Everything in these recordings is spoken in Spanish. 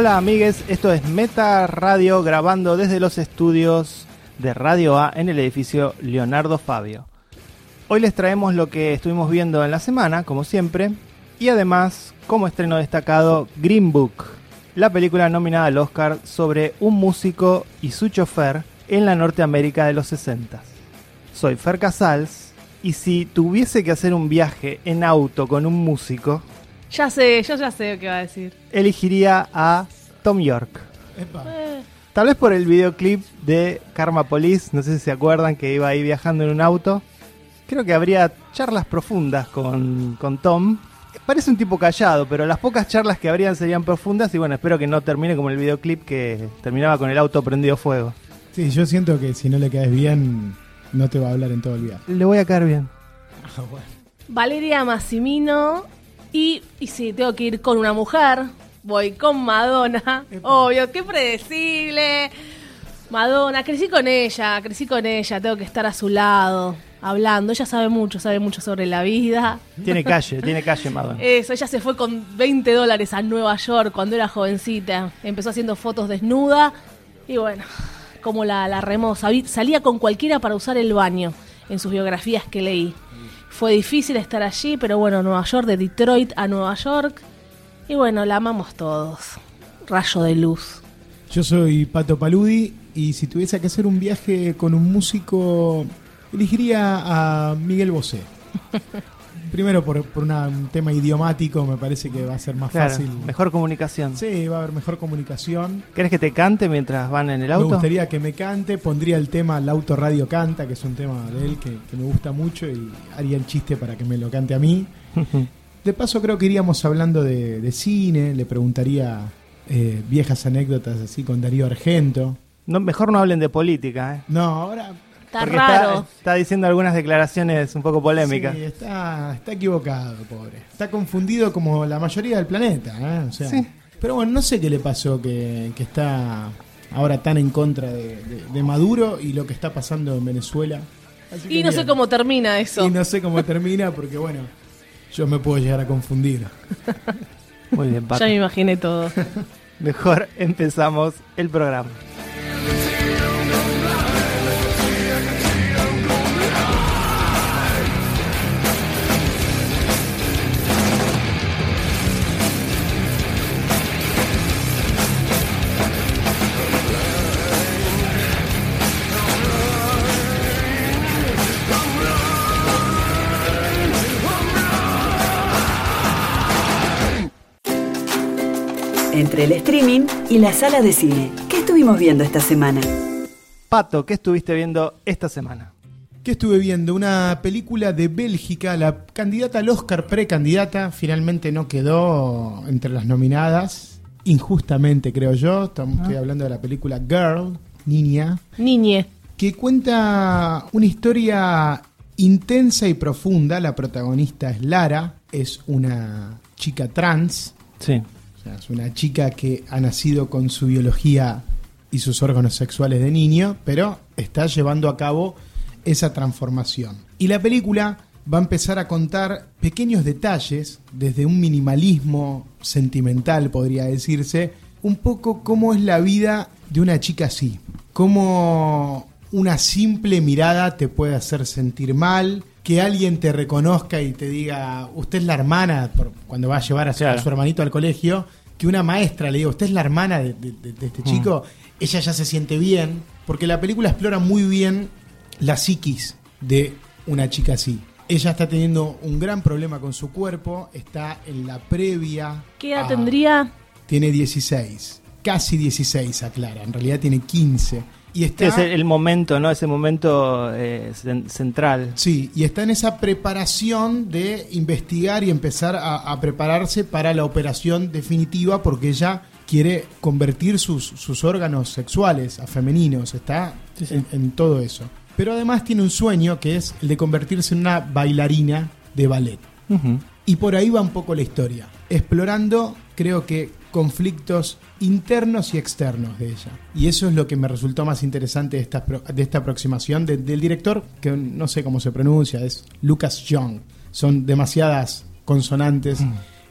Hola amigues, esto es Meta Radio grabando desde los estudios de Radio A en el edificio Leonardo Fabio. Hoy les traemos lo que estuvimos viendo en la semana, como siempre, y además, como estreno destacado, Green Book, la película nominada al Oscar sobre un músico y su chofer en la Norteamérica de los 60. Soy Fer Casals y si tuviese que hacer un viaje en auto con un músico, Ya sé, yo ya sé qué va a decir. elegiría a Tom York. Eh, Tal vez por el videoclip de Karma Police, no sé si se acuerdan que iba ahí viajando en un auto. Creo que habría charlas profundas con, con Tom. Parece un tipo callado, pero las pocas charlas que habrían serían profundas y bueno, espero que no termine como el videoclip que terminaba con el auto prendido fuego. Sí, yo siento que si no le caes bien, no te va a hablar en todo el viaje. Le voy a caer bien. Valeria Massimino. Y, y si tengo que ir con una mujer, voy con Madonna. Obvio, qué predecible. Madonna, crecí con ella, crecí con ella, tengo que estar a su lado, hablando. Ella sabe mucho, sabe mucho sobre la vida. Tiene calle, tiene calle Madonna. Eso, ella se fue con 20 dólares a Nueva York cuando era jovencita. Empezó haciendo fotos desnuda y bueno, como la, la remó. Salía con cualquiera para usar el baño en sus biografías que leí. Fue difícil estar allí, pero bueno, Nueva York, de Detroit a Nueva York. Y bueno, la amamos todos. Rayo de luz. Yo soy Pato Paludi y si tuviese que hacer un viaje con un músico, elegiría a Miguel Bosé. Primero por, por una- un tema idiomático, me parece que va a ser más Claro, fácil. mejor comunicación. Sí, va a haber mejor comunicación. ¿Querés que te cante mientras van en el Me auto? gustaría que me cante, pondría el tema El Auto Radio Canta, que es un tema de él que, que me gusta mucho y haría el chiste para que me lo cante a mí. De paso creo que iríamos hablando de, de cine, le preguntaría eh, viejas anécdotas así con Darío Argento. No, mejor no hablen de política, ¿eh? No, ahora... Está Porque raro. Está, está diciendo algunas declaraciones un poco polémicas. Sí, está, está equivocado, pobre. Está confundido como la mayoría del planeta. ¿eh? O sea, Sí. Pero bueno, no sé qué le pasó que, que está ahora tan en contra de, de- de Maduro y lo que está pasando en Venezuela. Así Y no sé cómo termina eso. Y no sé cómo termina porque, bueno, yo me puedo llegar a confundir. Muy bien, Pato. Ya me imaginé todo. Mejor empezamos el programa. Entre el streaming y la sala de cine. ¿Qué estuvimos viendo esta semana? Pato, ¿qué estuviste viendo esta semana? ¿Qué estuve viendo? Una película de Bélgica, la candidata al Oscar, precandidata, finalmente no quedó entre las nominadas. Injustamente, creo yo. Estamos- Estoy hablando de la película Girl, Niña. Niñe. que cuenta una historia intensa y profunda. La protagonista es Lara, es una chica trans, Sí. Es una chica que ha nacido con su biología y sus órganos sexuales de niño, pero está llevando a cabo esa transformación. Y la película va a empezar a contar pequeños detalles, desde un minimalismo sentimental, podría decirse, un poco cómo es la vida de una chica así. Cómo una simple mirada te puede hacer sentir mal, que alguien te reconozca y te diga, usted es la hermana, cuando va a llevar a su, Claro. a su hermanito al colegio, que una maestra le diga, usted es la hermana de, de- de- de este chico, ella ya se siente bien, porque la película explora muy bien la psiquis de una chica así. Ella está teniendo un gran problema con su cuerpo, está en la previa. ¿Qué edad a- tendría? Tiene 16, casi 16, aclara, en realidad tiene 15. Y está, es el, el momento, ¿no? Ese momento eh, cen- central. Sí, y está en esa preparación de investigar y empezar a, a prepararse para la operación definitiva porque ella quiere convertir sus, sus órganos sexuales a femeninos, está Sí, sí. En, en todo eso. Pero además tiene un sueño que es el de convertirse en una bailarina de ballet. Y por ahí va un poco la historia, explorando, creo que, conflictos internos y externos de ella. Y eso es lo que me resultó más interesante de esta, de esta aproximación de- del director, que no sé cómo se pronuncia, es Lucas Young. Son demasiadas consonantes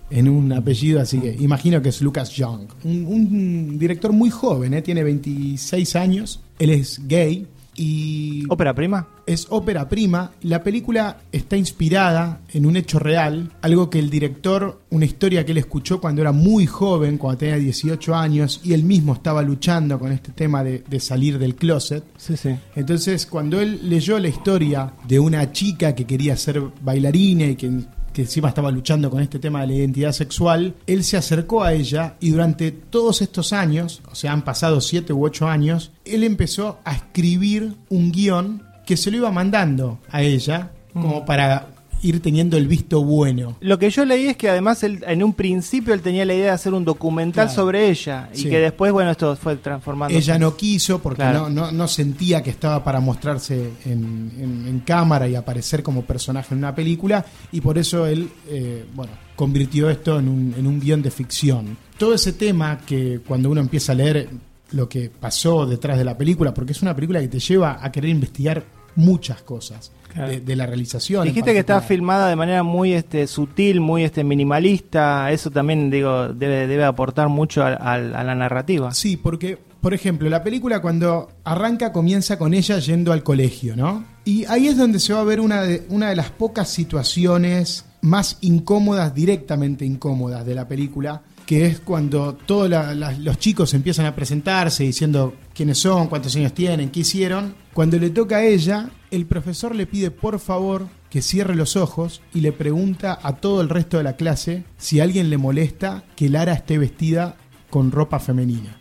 en un apellido, así que imagino que es Lucas Young. Un, un director muy joven, ¿eh? tiene 26 años, él es gay y ¿Ópera prima? es ópera prima. La película está inspirada en un hecho real, algo que el director, una historia que él escuchó cuando era muy joven, cuando tenía 18 años, y él mismo estaba luchando con este tema de, de salir del closet. Sí, sí. Entonces, cuando él leyó la historia de una chica que quería ser bailarina y que, que encima estaba luchando con este tema de la identidad sexual, él se acercó a ella y durante todos estos años, o sea, han pasado siete u ocho años, él empezó a escribir un guion que se lo iba mandando a ella como para ir teniendo el visto bueno. Lo que yo leí es que además él, en un principio él tenía la idea de hacer un documental Claro. sobre ella y Sí. que después, bueno, esto fue transformando. Ella no quiso porque Claro. no, no, no sentía que estaba para mostrarse en, en- en cámara y aparecer como personaje en una película y por eso él, eh, bueno, convirtió esto en un, en un guion de ficción. Todo ese tema que cuando uno empieza a leer lo que pasó detrás de la película, porque es una película que te lleva a querer investigar muchas cosas Claro. de, de la realización. Dijiste que está filmada de manera muy este, sutil, muy este, minimalista. Eso también, digo, debe, debe aportar mucho a, a- a la narrativa. Sí, porque, por ejemplo, la película cuando arranca comienza con ella yendo al colegio, ¿no? Y ahí es donde se va a ver una de, una de las pocas situaciones más incómodas, directamente incómodas de la película, que es cuando todos la- la- los chicos empiezan a presentarse diciendo quiénes son, cuántos años tienen, qué hicieron. Cuando le toca a ella, el profesor le pide por favor que cierre los ojos y le pregunta a todo el resto de la clase si a alguien le molesta que Lara esté vestida con ropa femenina.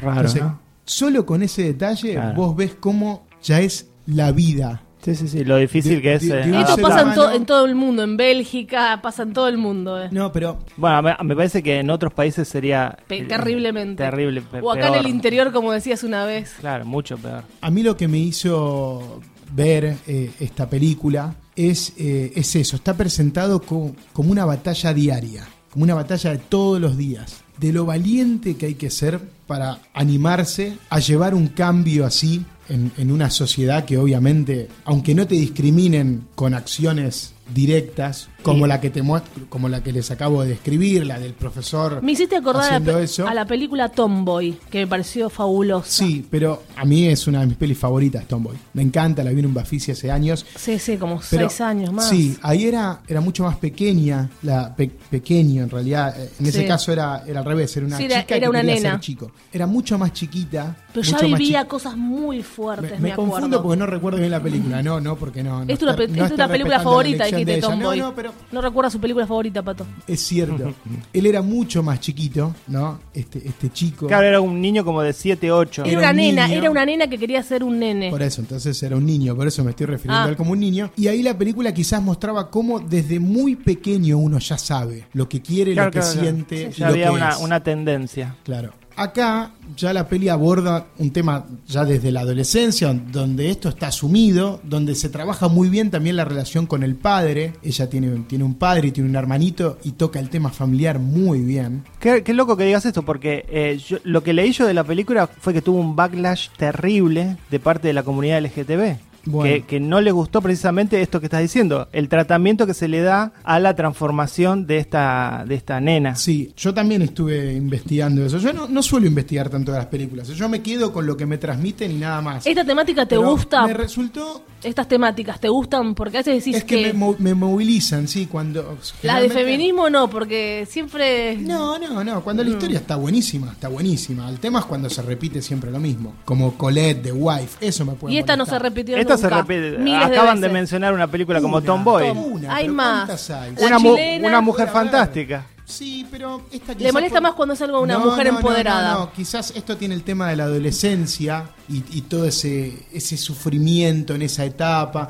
Raro, Entonces, ¿no? solo con ese detalle Claro. vos ves cómo ya es la vida. Sí, sí, sí. Lo difícil de- que es. eh, Esto pasa en, to- humano- en todo el mundo, en Bélgica, pasa en todo el mundo. eh. No, pero Bueno, me, me parece que en otros países sería. Pe- eh, terriblemente. Terrible. pe- O acá en peor. el interior, como decías una vez. Claro, mucho peor. a mí lo que me hizo ver eh, esta película es, eh, es eso, está presentado co- como una batalla diaria, como una batalla de todos los días, de lo valiente que hay que ser para animarse a llevar un cambio así en, en una sociedad que obviamente, aunque no te discriminen con acciones directas, como la que te como la que les acabo de describir, la del profesor Me hiciste acordar a la, haciendo pe- eso. a la película Tomboy, que me pareció fabulosa. Sí, pero a mí es una de mis pelis favoritas, Tomboy. Me encanta, la vi en un hace años. Sí, sí, como Pero, seis años más. Sí, ahí era, era mucho más pequeña, la pe- pequeño en realidad. En ese Sí. caso era, era al revés, era una Sí, chica era- que era una nena. ser chico. Era mucho más chiquita. Pero ya más vivía cosas muy fuertes, Me, me, me confundo acuerdo. porque no recuerdo bien la película. No, no, porque no. no es está- no una película favorita, dijiste. Tomboy. No, no, pero No recuerda su película favorita, Pato. es cierto. Él era mucho más chiquito, ¿no? Este, este chico. Claro, era un niño como de 7, 8. Era Era una un nena, niño. era una nena que quería ser un nene. Por eso, entonces era un niño, por eso me estoy refiriendo Ah. a él como un niño. Y ahí la película quizás mostraba cómo desde muy pequeño uno ya sabe lo que quiere, Claro, lo que claro, claro. siente, Ya lo había que una, es. una tendencia. Claro. Acá ya la peli aborda un tema ya desde la adolescencia, donde esto está asumido, donde se trabaja muy bien también la relación con el padre. Ella tiene, tiene un padre y tiene un hermanito y toca el tema familiar muy bien. Qué, loco que digas esto, porque eh, yo- lo que leí yo de la película fue que tuvo un backlash terrible de parte de la comunidad LGTB. Bueno. Que, que no le gustó precisamente esto que estás diciendo, el tratamiento que se le da a la transformación de esta, de esta nena. Sí, yo también estuve investigando eso. Yo no, no suelo investigar tanto de las películas. Yo me quedo con lo que me transmiten y nada más. ¿Esta temática te Pero gusta? Me resultó. Estas temáticas te gustan porque a veces decís Es que, me, me movilizan, sí, cuando. Las de feminismo no, porque siempre... No, no, no. Cuando la historia está buenísima, está buenísima. El tema es cuando se repite siempre lo mismo. Como Colette, The Wife. Eso me puede Y esta no se repitió Esta se nunca. repite. Miles de Acaban de, mencionar una película como Una, Tomboy. una, Hay más. Una, mu- chilena- una mujer fantástica. Sí, pero esta Le molesta por- más cuando es algo una No, mujer no, empoderada. No, no, quizás esto tiene el tema de la adolescencia. y, y todo ese, ese sufrimiento en esa etapa.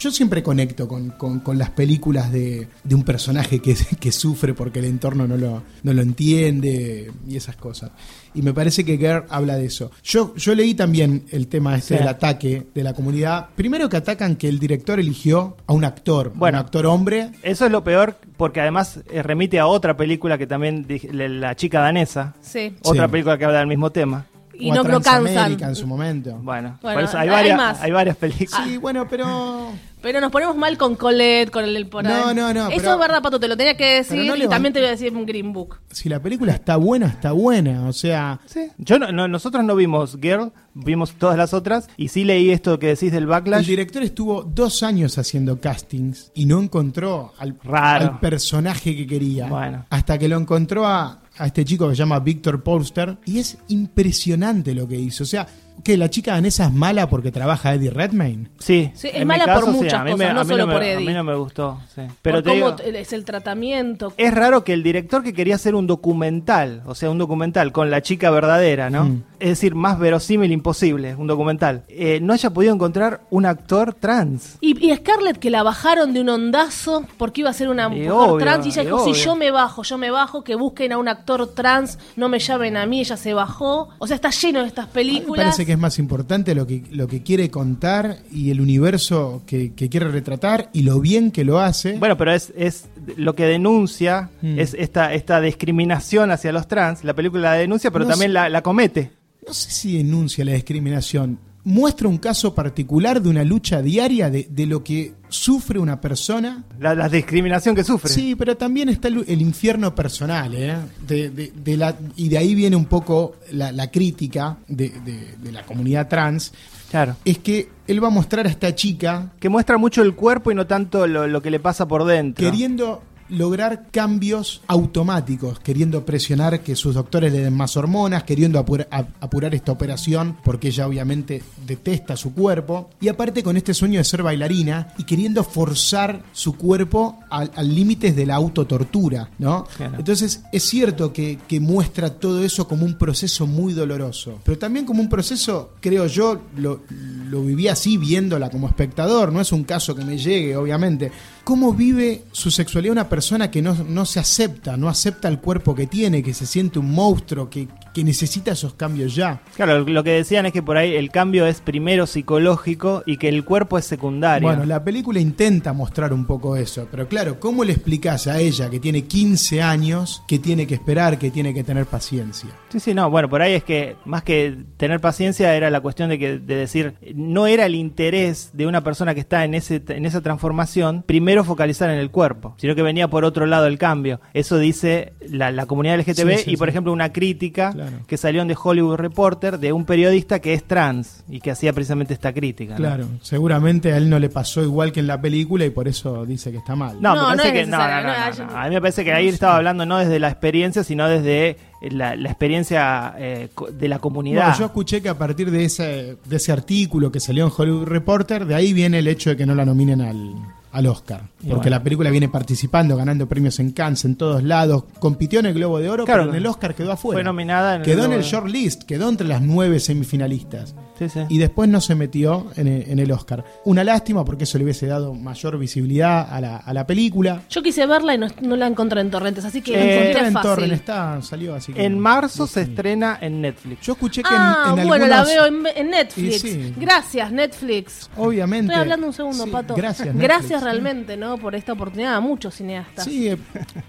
Yo siempre conecto con, con- con las películas de, de un personaje que, que sufre porque el entorno no lo, no lo entiende y esas cosas. Y me parece que Girl habla de eso. Yo, yo leí también el tema este Sí. del ataque de la comunidad. Primero que atacan que el director eligió a un actor, Bueno. un actor hombre. Eso es lo peor porque además eh, remite a otra película que también dije- la- chica danesa, Sí. otra Sí. película que habla del mismo tema. Y o a no lo Transamérica cansan. en su momento. Bueno, Bueno, por eso hay hay varias, más. hay varias películas. Sí, bueno, pero Pero nos ponemos mal con Colette, con el del por No, no, no, Eso pero- es verdad, Pato, te lo tenía que decir. No y también te voy a decir un Green Book. si la película está buena, está buena. O sea, Sí. Yo no, no- nosotros no vimos Girl, vimos todas las otras y sí leí esto que decís del el backlash. director estuvo dos años haciendo castings y no encontró al, Raro. al personaje que quería. Bueno. Hasta que lo encontró a, a este chico que se llama Victor Polster. Y es impresionante lo que hizo. O sea, que la chica danesa es mala porque trabaja Eddie Redmayne. Sí, Sí, es mala por caso, muchas a cosas, me- no a solo me- por A Eddie. mí no me gustó, sí. Pero Por cómo digo, es el tratamiento. es raro que el director que quería hacer un documental, o sea, un documental con la chica verdadera, ¿no? Mm. Es decir, más verosímil imposible, un documental, eh, no haya podido encontrar un actor trans. Y, y Scarlett que la bajaron de un ondazo porque iba a ser una Y mujer obvio, trans y ella y dijo, si yo me bajo, yo me bajo, que busquen a un actor trans, no me llamen a mí, ella se bajó. O sea, está lleno de estas películas. Que es más importante lo que, lo que quiere contar y el universo que, que quiere retratar y lo bien que lo hace. Bueno, pero es, es lo que denuncia, Mm. es esta, esta discriminación hacia los trans. La película la denuncia, pero No también sé. la, la comete. No sé si denuncia la discriminación. Muestra un caso particular de una lucha diaria de, de lo que sufre una persona. La, la discriminación que sufre. Sí, pero también está el, el infierno personal, ¿eh? De, de- de la, y de ahí viene un poco la, la crítica de, de- de la comunidad trans. Claro. Es que él va a mostrar a esta chica Que muestra mucho el cuerpo y no tanto lo, lo que le pasa por dentro. queriendo lograr cambios automáticos, queriendo presionar que sus doctores le den más hormonas, queriendo apura- apurar esta operación, porque ella obviamente detesta su cuerpo, y aparte con este sueño de ser bailarina y queriendo forzar su cuerpo al al límites de la autotortura, ¿no? Claro. Entonces es cierto que, que muestra todo eso como un proceso muy doloroso, pero también como un proceso, creo yo, lo, lo viví así viéndola como espectador, no es un caso que me llegue, obviamente. ¿Cómo vive su sexualidad una persona que no, no se acepta, no acepta el cuerpo que tiene, que se siente un monstruo, que, que necesita esos cambios ya? Claro, lo que decían es que por ahí el cambio es primero psicológico y que el cuerpo es secundario. Bueno, la película intenta mostrar un poco eso, pero claro, ¿cómo le explicas a ella que tiene 15 años que tiene que esperar, que tiene que tener paciencia? Sí, sí, no, bueno, por ahí es que más que tener paciencia era la cuestión de que de decir, no era el interés de una persona que está en ese en esa transformación primero focalizar en el cuerpo, sino que venía por otro lado el cambio. Eso dice la, la comunidad LGTB Sí, sí, y por sí. ejemplo una crítica Claro. Que salió en The Hollywood Reporter de un periodista que es trans y que hacía precisamente esta crítica. ¿no? Claro, seguramente a él no le pasó igual que en la película y por eso dice que está mal. No, No, me no parece es que no, no, no, no, no, no. A mí me parece que ahí estaba hablando no desde la experiencia, sino desde la, la experiencia eh, de la comunidad. Bueno, yo escuché que a partir de ese, de ese artículo que salió en Hollywood Reporter, de ahí viene el hecho de que no la nominen al, al Oscar. Y Porque bueno. la película viene participando, ganando premios en Cannes, en todos lados. Compitió en el Globo de Oro, Claro. pero en el Oscar quedó afuera. Fue nominada en el quedó en Globo el short list, quedó entre las nueve semifinalistas. Sí, sí. Y después no se metió en el, en el Oscar. Una lástima porque eso le hubiese dado mayor visibilidad a la, a la película. Yo quise verla y no, no la encontré en torrentes, así que Eh, la Encontré encontré en fácil. Torrent, está, salió así que- En marzo no se estrena en Netflix. Yo escuché que Ah, en, en bueno, la veo en, en Netflix. Gracias, Netflix. Obviamente. Estoy hablando un segundo, Sí, Pato. Gracias, Netflix. Gracias realmente, ¿no? Por esta oportunidad a muchos cineastas. Sí, eh,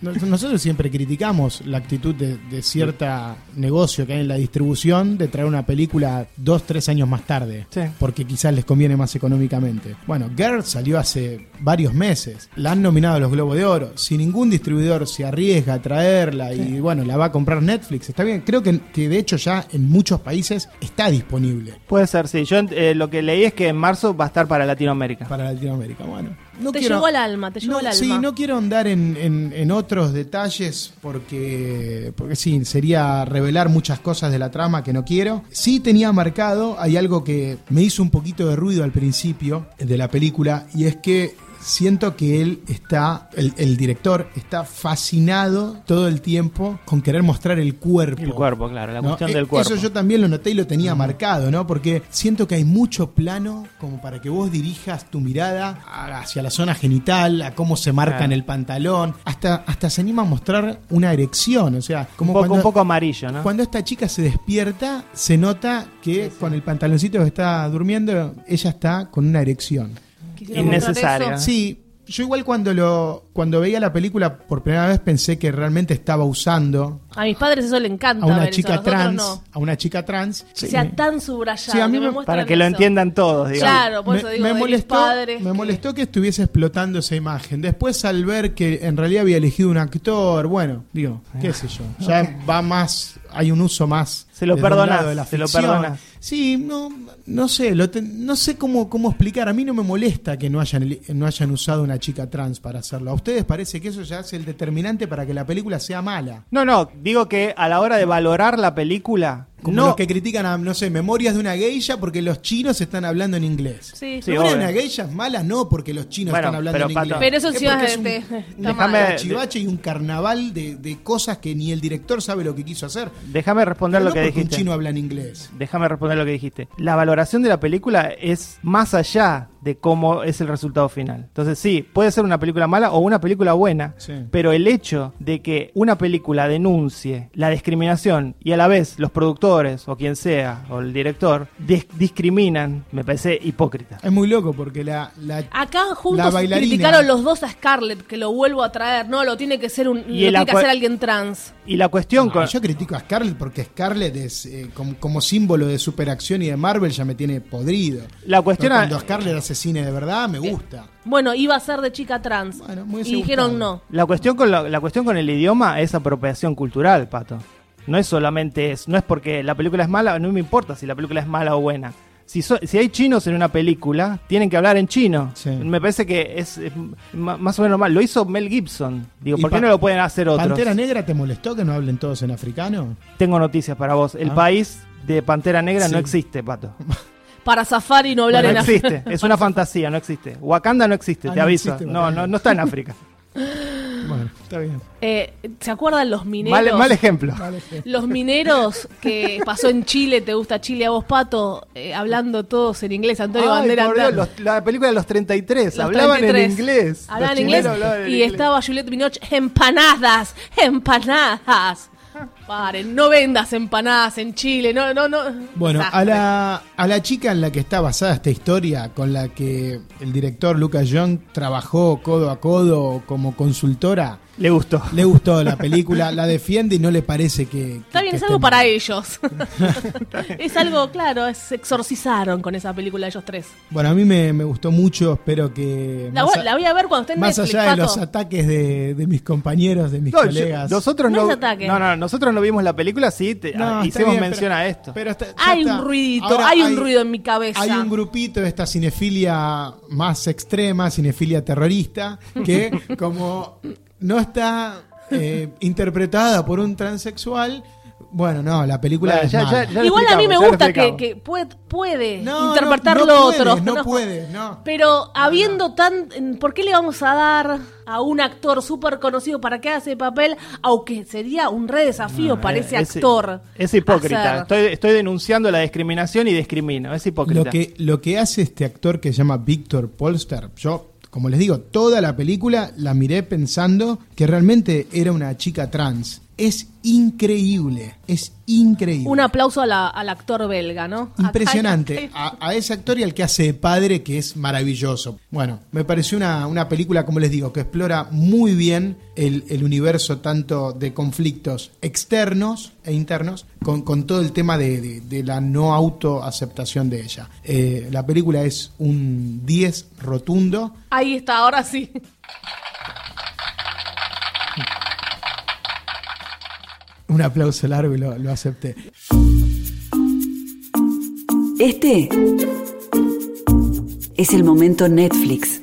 nos- nosotros siempre criticamos la actitud de, de cierta negocio que hay en la distribución de traer una película dos, tres años más tarde, Sí. porque quizás les conviene más económicamente. Bueno, Girl salió hace varios meses, la han nominado a los Globos de Oro, si ningún distribuidor se arriesga a traerla y bueno, la va a comprar Netflix, está bien, creo que, que de hecho ya en muchos países está disponible Puede ser, sí. Yo eh, lo que leí es que en marzo va a estar para Latinoamérica. para Latinoamérica. Bueno, no te quiero- llegó al alma, te llegó No, al alma. Sí, no quiero andar en, en- en otros detalles porque, porque sí, sería revelar muchas cosas de la trama que no quiero. Sí tenía marcado, hay algo que me hizo un poquito de ruido al principio de la película y es que siento que él está, el, el director está fascinado todo el tiempo con querer mostrar el cuerpo. El cuerpo, claro, la ¿no? cuestión Eh, del cuerpo. Eso yo también lo noté y lo tenía marcado, ¿no? Porque siento que hay mucho plano como para que vos dirijas tu mirada hacia la zona genital, a cómo se marca Claro. en el pantalón, hasta, hasta se anima a mostrar una erección, o sea, como un, poco, cuando, un poco amarillo, ¿no? cuando esta chica se despierta, se nota que con el pantaloncito que está durmiendo, ella está con una erección. Innecesaria. Sí, yo igual cuando lo cuando veía la película por primera vez pensé que realmente estaba usando A mis padres eso le encanta. a una ver eso, chica trans, no. a una chica trans. Que sea tan subrayado. Sí, a mí que me me- muestran Para que lo entiendan todos, digamos. Claro, por eso digo, mis molestó, padres me que- molestó que estuviese explotando esa imagen. Después al ver que en realidad había elegido un actor, bueno, digo, qué sé yo, ya va más, hay un uso más. Se lo un la se lo perdonás. Sí, no, no sé, lo te- no sé cómo, cómo explicar. A mí no me molesta que no hayan, no hayan usado una chica trans para hacerlo. ¿A ustedes parece que eso ya es el determinante para que la película sea mala? No, no, digo que a la hora de valorar la película, Como no, los que critican a, no sé, Memorias de una geisha porque los chinos están hablando en inglés. Sí. Sí, Memorias de una geisha es mala no porque los chinos Bueno, están hablando pero, en inglés. Pero eso Es sí va- es un, un mal. cachivache y un carnaval de, de cosas que ni el director sabe lo que quiso hacer. déjame responder Pero lo no que porque un chino habla en inglés. Déjame responder lo que dijiste. La valoración de la película es más allá de cómo es el resultado final. Entonces sí, puede ser una película mala o una película buena, Sí. pero el hecho de que una película denuncie la discriminación y a la vez los productores o quien sea o el director dis- discriminan, me parece hipócrita. Es muy loco porque la, la Acá La juntos bailarina. criticaron los dos a Scarlett, que lo vuelvo a traer. No, lo tiene que ser un, lo Y tiene que hacer alguien trans. Y la cuestión No, con... yo critico a Scarlett porque Scarlett es eh, como, como símbolo de superacción y de Marvel ya me tiene podrido. La cuestión Pero a- cuando Scarlett hace cine de verdad me gusta. Bueno, iba a ser de chica trans. Bueno, me hubiese y dijeron gustado. no. La cuestión con la, la cuestión con el idioma es apropiación cultural, pato. No es solamente es, no es porque la película es mala, no me importa si la película es mala o buena. Si, so- si hay chinos en una película, tienen que hablar en chino. Sí. Me parece que es, es ma- más o menos mal. Lo hizo Mel Gibson. Digo, ¿Y ¿por qué Pa- no lo pueden hacer otros? ¿Pantera Negra te molestó que no hablen todos en africano? Tengo noticias para vos. El Ah. país de Pantera Negra no Sí. existe, pato. Para zafar y no hablar no en África. existe. Es una fantasía, no existe. Wakanda no existe, Ah, te no aviso. existe no, no, no está en África. Bueno, está bien. Eh, ¿Se acuerdan los mineros? Mal, mal ejemplo. Los mineros que pasó en Chile, te gusta Chile a vos, Pato, eh, hablando todos en inglés, Antonio Ay, Bandera por Dios, los- la película de los 33, Los hablaban 33. en inglés. Hablaban en inglés en y inglés. estaba Juliette Binoche, empanadas, empanadas. Paren, no vendas empanadas en Chile, no, no, no. Bueno, a la, a la chica en la que está basada esta historia, con la que el director Lucas Young trabajó codo a codo como consultora, Le gustó. le gustó la película, la defiende y no le parece que... Está que- bien, que es algo mal. para ellos. es algo, claro, se exorcizaron con esa película ellos tres. Bueno, a mí me, me gustó mucho, espero que... La, voy- a- la voy a ver cuando esté en más Netflix, allá de Pato. los ataques de, de mis compañeros, de mis No, yo- colegas. nosotros No no, es ataque. no, no, nosotros no vimos la película, sí, te- No, ah, hicimos bien, mención pero- a esto. pero está- ya Hay está. un ruidito, Ahora hay un ruido en mi cabeza. Hay un grupito de esta cinefilia más extrema, cinefilia terrorista, que como no está eh, interpretada por un transexual, bueno, no, la película Bueno, es ya- mala. ya- ya- lo Igual a mí me gusta que, puede, puede No, interpretar no, lo no puede, otro. no puede, no. Pero habiendo tan... ¿Por qué le vamos a dar a un actor súper conocido para que haga ese papel? Aunque sería un re desafío para ese Es- actor. Es hipócrita. hacer. Estoy, estoy denunciando la discriminación y discrimino. Es hipócrita. Lo que, lo que hace este actor que se llama Víctor Polster, yo, como les digo, toda la película la miré pensando que realmente era una chica trans. Es increíble, es increíble. Un aplauso a la- al actor belga, ¿no? Impresionante. A, a ese actor y al que hace de padre, que es maravilloso. Bueno, me pareció una, una película, como les digo, que explora muy bien el, el universo tanto de conflictos externos e internos, con, con todo el tema de, de- de la no autoaceptación de ella. Eh, la película es un 10 rotundo. Ahí está, ahora sí. Un aplauso largo y lo, acepté. Este es el momento Netflix.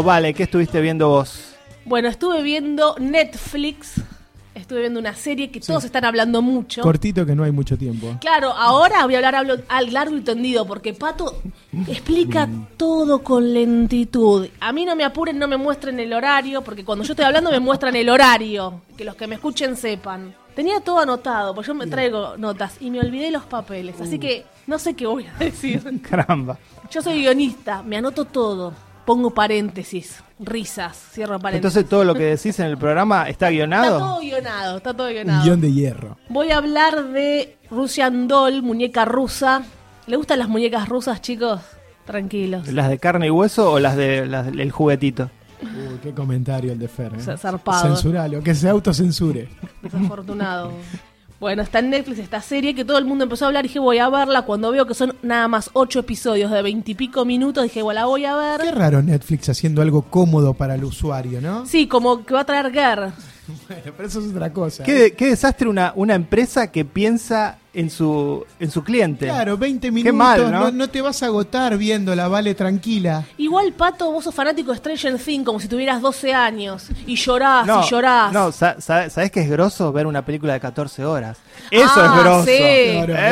Bueno, vale, ¿qué estuviste viendo vos? Bueno, estuve viendo Netflix. Estuve viendo una serie que todos están hablando mucho. Cortito que no hay mucho tiempo. Claro, ahora voy a hablar hablo- al largo y tendido, porque Pato explica todo con lentitud. A mí no me apuren, no me muestren el horario, porque cuando yo estoy hablando me muestran el horario, que los que me escuchen sepan. Tenía todo anotado, porque yo me traigo notas y me olvidé los papeles, así que no sé qué voy a decir. Caramba. Yo soy guionista, me anoto todo, pongo paréntesis, risas, cierro paréntesis. Entonces todo lo que decís en el programa está está guionado. todo guionado, está todo Un guionado. guion de hierro. Voy a hablar de Russian Doll, muñeca rusa. ¿Le gustan las muñecas rusas, chicos? Tranquilos. ¿Las de carne y hueso o las de las del juguetito? Uy, qué comentario el de Fer. ¿eh? Zarpado. Censuralo, que se autocensure. Desafortunado. Bueno, está en Netflix esta serie que todo el mundo empezó a hablar. Dije, voy a verla. Cuando veo que son nada más ocho episodios de veintipico minutos, dije, bueno, la voy a Qué ver. raro Netflix haciendo algo cómodo para el usuario, ¿no? Sí, como que va a traer Girl. Bueno, pero eso es otra cosa. ¿Qué, qué desastre una, una empresa que piensa en su, en su cliente. Claro, 20 minutos, mal, ¿no? no, no te vas a agotar viéndola, vale, tranquila. Igual, Pato, vos sos fanático de Stranger Things como si tuvieras 12 años. Y llorás No, y llorás. no, sa- sa- ¿sabés que es grosso ver una película de 14 horas? Eso Ah, es grosso. sí.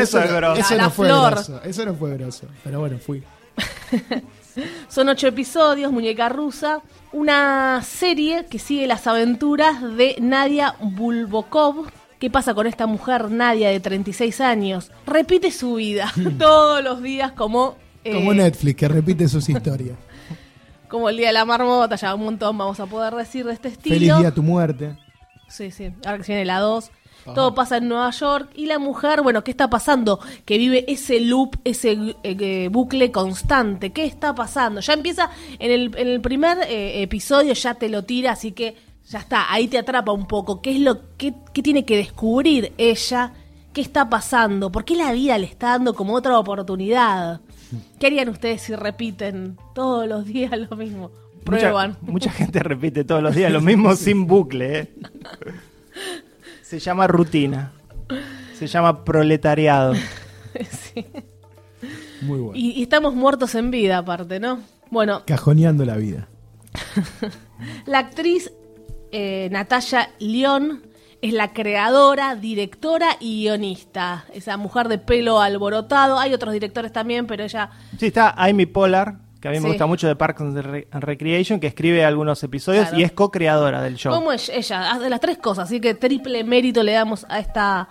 Eso es grosso. Eso La- no la fue flor. grosso. Eso no fue grosso. Pero bueno, fui. Son ocho episodios, Muñeca Rusa. Una serie que sigue las aventuras de Nadia Bulbokov. ¿Qué pasa con esta mujer, Nadia, de 36 años? Repite su vida todos los días como... eh, Como Netflix, que repite sus historias. como el Día de la Marmota, ya un montón vamos a poder decir de este estilo. Feliz día a tu muerte. Sí, sí, ahora que se viene la 2. Todo pasa en Nueva York y la mujer, bueno, ¿qué está pasando? Que vive ese loop, ese eh, eh, bucle constante. ¿Qué está pasando? Ya empieza en el, en el primer episodio, ya te lo tira, así que ya está, ahí te atrapa un poco. ¿Qué es lo que qué tiene que descubrir ella? ¿Qué está pasando? ¿Por qué la vida le está dando como otra oportunidad? ¿Qué harían ustedes si repiten todos los días lo mismo? Prueban. Mucha, mucha gente repite todos los días lo mismo sin bucle. ¿eh? Se llama rutina. Se llama proletariado. Sí. Muy bueno. Y, y estamos muertos en vida, aparte, ¿no? Bueno, Cajoneando la vida. la actriz eh, Natalia León es la creadora, directora y guionista. Esa mujer de pelo alborotado. Hay otros directores también, pero ella. Sí, está Amy Pollard, que a mí me gusta mucho de Parks and Re- and Recreation, que escribe algunos episodios Claro. y es co-creadora del show. ¿Cómo es ella? Hace las tres cosas, así que triple mérito le damos a esta,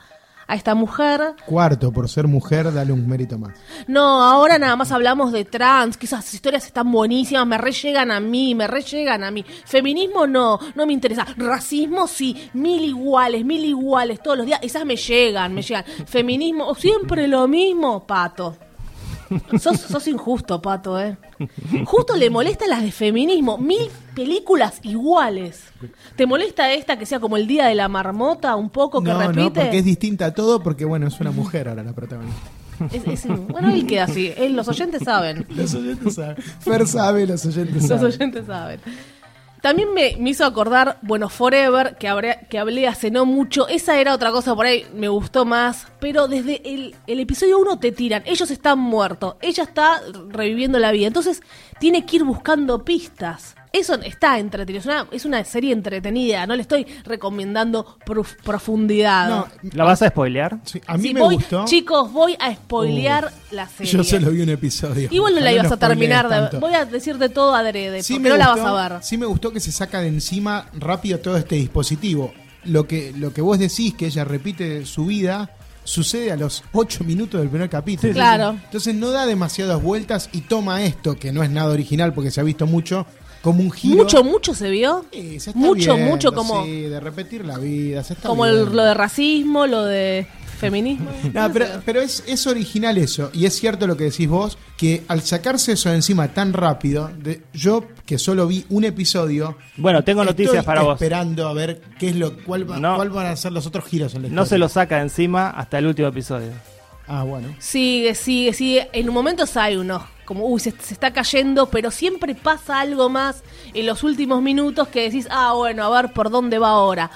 a esta mujer. Cuarto, por ser mujer, dale un mérito más. No, ahora nada más hablamos de trans, que esas historias están buenísimas, me re llegan a mí, me re llegan a mí. Feminismo no, no me interesa. Racismo sí, mil iguales, mil iguales todos los días, esas me llegan, me llegan. Feminismo, siempre lo mismo, pato. Sos, sos injusto, pato, ¿eh? Justo le molestan las de feminismo, mil películas iguales. ¿Te molesta esta que sea como el día de la marmota, un poco que No, repite? no, porque es distinta a todo, porque bueno, es una mujer ahora la protagonista. Es- es- bueno, él queda así, él- los oyentes saben. Los oyentes saben. Fer sabe, los oyentes Los saben. oyentes saben. También me, me hizo acordar, bueno, Forever, que, que hablé hace no mucho. Esa era otra cosa por ahí, me gustó más. Pero desde el, el episodio 1 te tiran. Ellos están muertos. Ella está reviviendo la vida. Entonces tiene que ir buscando pistas. Eso está entretenido. Es una, es una serie entretenida. No le estoy recomendando prof- profundidad. No, ¿La vas a spoilear? sí, a mí me voy- gustó. Chicos, voy a spoilear la serie. Yo solo vi un episodio. Igual no la ibas a terminar. de- voy a decirte todo adrede. Sí porque me no la gustó- vas a ver. Sí me gustó que se saca de encima rápido todo este dispositivo. Lo que, lo que vos decís, que ella repite su vida, sucede a los 8 minutos del primer capítulo. Claro. Entonces no da demasiadas vueltas y toma esto, que no es nada original porque se ha visto mucho, como un giro. Mucho, mucho se vio. Sí, se está mucho, viendo, mucho como, Sí, de repetir la vida. Se está como el- lo de racismo, lo de feminismo. No, pero, pero es, es original eso, y es cierto lo que decís vos, que al sacarse eso de encima tan rápido, de, yo que solo vi un episodio, Bueno, tengo noticias estoy para vos. esperando a ver qué es lo, cuál, va- No. cuál van a ser los otros giros en la No historia. se lo saca de encima hasta el último episodio. Ah, bueno. Sigue, sigue, sigue. En un momento hay uno, como, uy, se, se está cayendo, pero siempre pasa algo más en los últimos minutos que decís, ah, bueno, a ver por dónde va ahora.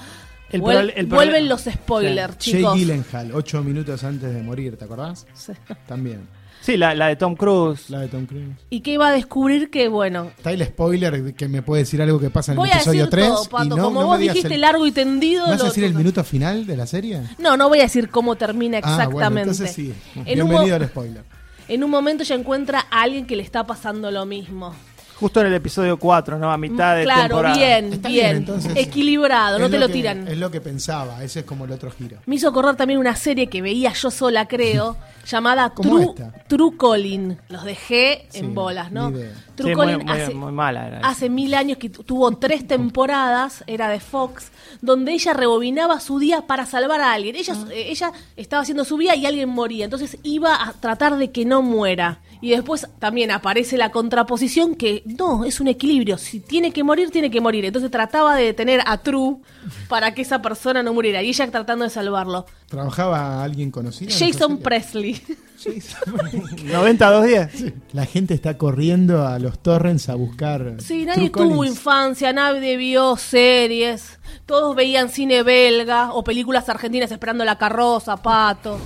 El Vuel- prole- el vuelven los spoilers, Jay chicos. Gyllenhaal, ocho minutos antes de morir, ¿te acordás? Sí. También. Sí, la, la de Tom Cruise. La de Tom Cruise. Y que iba a descubrir que, bueno, Está el spoiler que me puede decir algo que pasa en voy el a episodio decir 3. todo, Pato. y no, Como no vos dijiste el- largo y tendido. ¿Me vas a decir el minuto final de la serie? No, no voy a decir cómo termina Ah, bueno, exactamente. entonces sí. En Bienvenido al spoiler. En un momento ya encuentra a alguien que le está pasando lo mismo. Justo en el episodio 4, ¿no? A mitad de claro, temporada. bien, Está bien. bien, entonces. Equilibrado, no Es te lo que- tiran. Es lo que pensaba, ese es como el otro giro. Me hizo correr también una serie que veía yo sola, creo, llamada ¿Cómo True, esta? True Calling. Los dejé Sí, en bolas, ¿no? ni idea. True Sí, muy, Calling muy- hace, muy mala era. esa. hace mil años que tu- tuvo tres temporadas, era de Fox, donde ella rebobinaba su día para salvar a alguien. Ella, Ah. eh, ella estaba haciendo su vida y alguien moría, entonces iba a tratar de que no muera. Y después también aparece la contraposición que no, es un equilibrio. Si tiene que morir, tiene que morir. Entonces trataba de detener a True para que esa persona no muriera. Y ella tratando de salvarlo. ¿Trabajaba alguien conocido? en esa Jason serie? Presley. 90-210. La gente está corriendo a los torrents a buscar. Sí, nadie True tuvo Collins. infancia, nadie vio series. Todos veían cine belga o películas argentinas esperando la carroza, pato.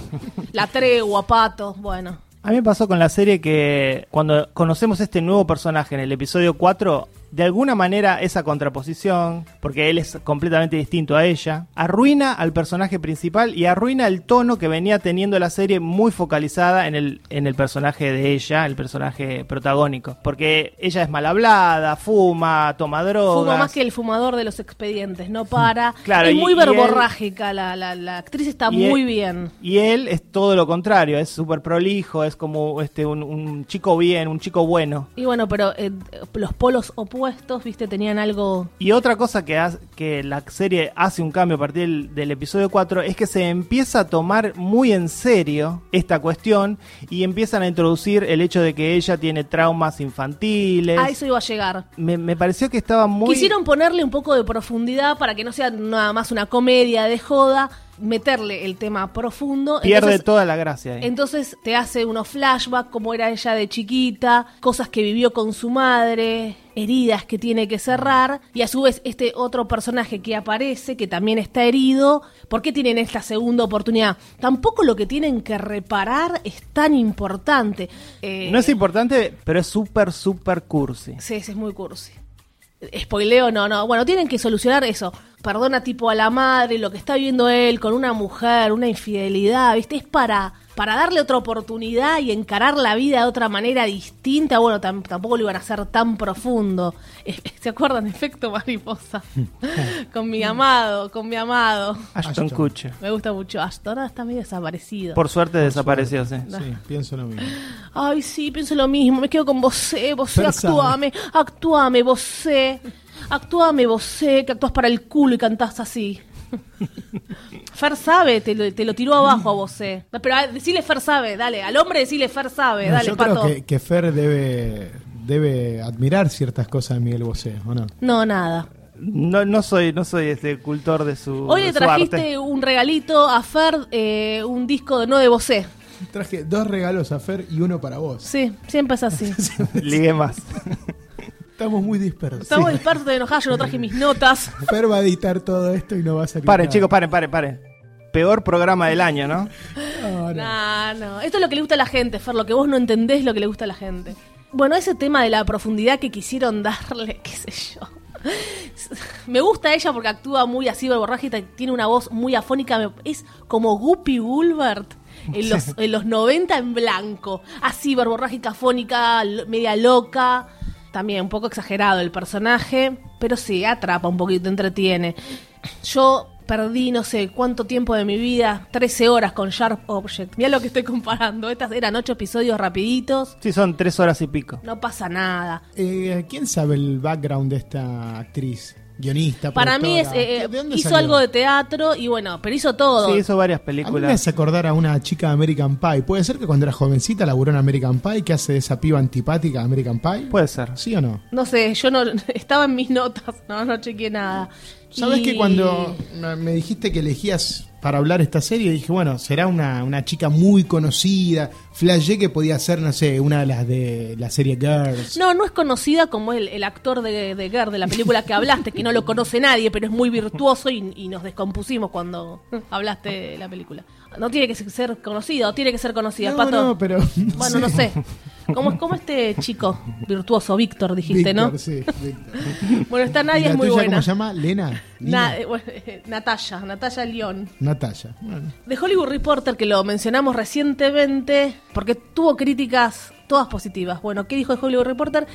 La tregua, pato. Bueno. A mí me pasó con la serie que cuando conocemos este nuevo personaje en el episodio 4, de alguna manera esa contraposición, porque él es completamente distinto a ella, arruina al personaje principal y arruina el tono que venía teniendo la serie muy focalizada en el, en el personaje de ella, el personaje protagónico. Porque ella es mal hablada, fuma, toma drogas. Fuma más que el fumador de los expedientes, no para. Claro, es y- muy él- verborrágica, la, la, la actriz está muy él- bien. Y él es todo lo contrario, es súper prolijo, es como este un, un chico bien, un chico bueno. Y bueno, pero eh, los polos opuestos, viste, tenían algo... Y otra cosa que, hace- que la serie hace un cambio a partir del, del episodio 4 es que se empieza a tomar muy en serio esta cuestión y empiezan a introducir el hecho de que ella tiene traumas infantiles. A eso iba a llegar. Me, me pareció que estaba muy... Quisieron ponerle un poco de profundidad para que no sea nada más una comedia de joda, meterle el tema profundo. Pierde Entonces, toda la gracia. ahí. Entonces te hace unos flashbacks, como era ella de chiquita, cosas que vivió con su madre, heridas que tiene que cerrar, y a su vez este otro personaje que aparece, que también está herido, ¿por qué tienen esta segunda oportunidad? Tampoco lo que tienen que reparar es tan importante. Eh, No es importante, pero es súper, súper cursi. Sí, sí, es muy cursi. Spoileo, no, no. Bueno, tienen que solucionar eso. Perdona tipo a la madre, lo que está viviendo él con una mujer, una infidelidad, ¿viste? Es para, para darle otra oportunidad y encarar la vida de otra manera distinta. Bueno, tam- tampoco lo iban a hacer tan profundo. Eh, ¿Se acuerdan? Efecto mariposa. con mi amado, con mi amado. Ashton. Kutcher. Me gusta mucho. Ashton ahora está medio desaparecido. Por suerte desapareció, sí. Sí, pienso lo mismo. Ay, sí, pienso lo mismo. Me quedo con vos, vos Fer sabe. actuame, actuame, vos actuame, vos que actúas para el culo y cantás así. Fer sabe, te lo, te lo tiró abajo a vos. Pero a- decile Fer sabe, dale. Al hombre decile Fer sabe, No, dale, yo pato. creo que, que Fer debe, debe admirar ciertas cosas de Miguel Bosé, ¿o no? No, nada. No, no soy, no soy este cultor de su, Hoy de le su trajiste arte. un regalito a Fer, eh, un disco de no de Bosé. Traje dos regalos a Fer y uno para vos. Sí, siempre es así. Ligué más. Estamos muy dispersos. Estamos dispersos de enojar, yo no traje mis notas. Fer va a editar todo esto y no va a salir. Paren, nada. chicos, paren, paren, paren. Peor programa del año, ¿no? No, no. Esto es lo que le gusta a la gente, Fer. Lo que vos no entendés lo que le gusta a la gente. Bueno, ese tema de la profundidad que quisieron darle, qué sé yo. Me gusta ella porque actúa muy así, verborrágica, y tiene una voz muy afónica. Es como Guppy Gulbert en los, en los 90 en blanco. Así, verborrágica, afónica, media loca. También un poco exagerado el personaje, pero sí, atrapa un poquito, entretiene. Yo perdí no sé cuánto tiempo de mi vida, 13 horas con Sharp Object. Mira lo que estoy comparando. Estas eran 8 episodios rapiditos. Sí, son tres horas y pico. No pasa nada. Eh, ¿Quién sabe el background de esta actriz? Guionista, Para mí es eh, ¿De dónde hizo salió? algo de teatro y bueno, pero hizo todo. Sí, hizo varias A mí me películas. hace acordar a una chica de American Pie. ¿Puede ser que cuando era jovencita laburó en American Pie? que hace de esa piba antipática de American Pie? Puede ser. ¿Sí o no? No sé, yo no estaba en mis notas, no, no chequeé nada. ¿Sabes Y- que cuando me dijiste que elegías para hablar esta serie, dije, bueno, será una, una chica muy conocida. Flashé que podía ser, no sé, una de las de la serie Girls. No, no es conocida como el, el actor de, de Girl, de la película que hablaste, que no lo conoce nadie, pero es muy virtuoso y, y nos descompusimos cuando hablaste de la película. No tiene que ser conocida, o tiene que ser conocida, No, Pato. no, pero- Bueno, no sé. ¿Cómo es como este chico virtuoso, Víctor, dijiste, Víctor, no? sí, Víctor. Bueno, esta ¿Y Nadia la es muy tuya buena. ¿Cómo se llama? ¿Lena? Na- ¿Nina? eh, bueno, Natalia, Natalia León. Natalia. Bueno. De Hollywood Reporter, que lo mencionamos recientemente, porque tuvo críticas todas positivas. Bueno, ¿qué dijo de Hollywood Reporter?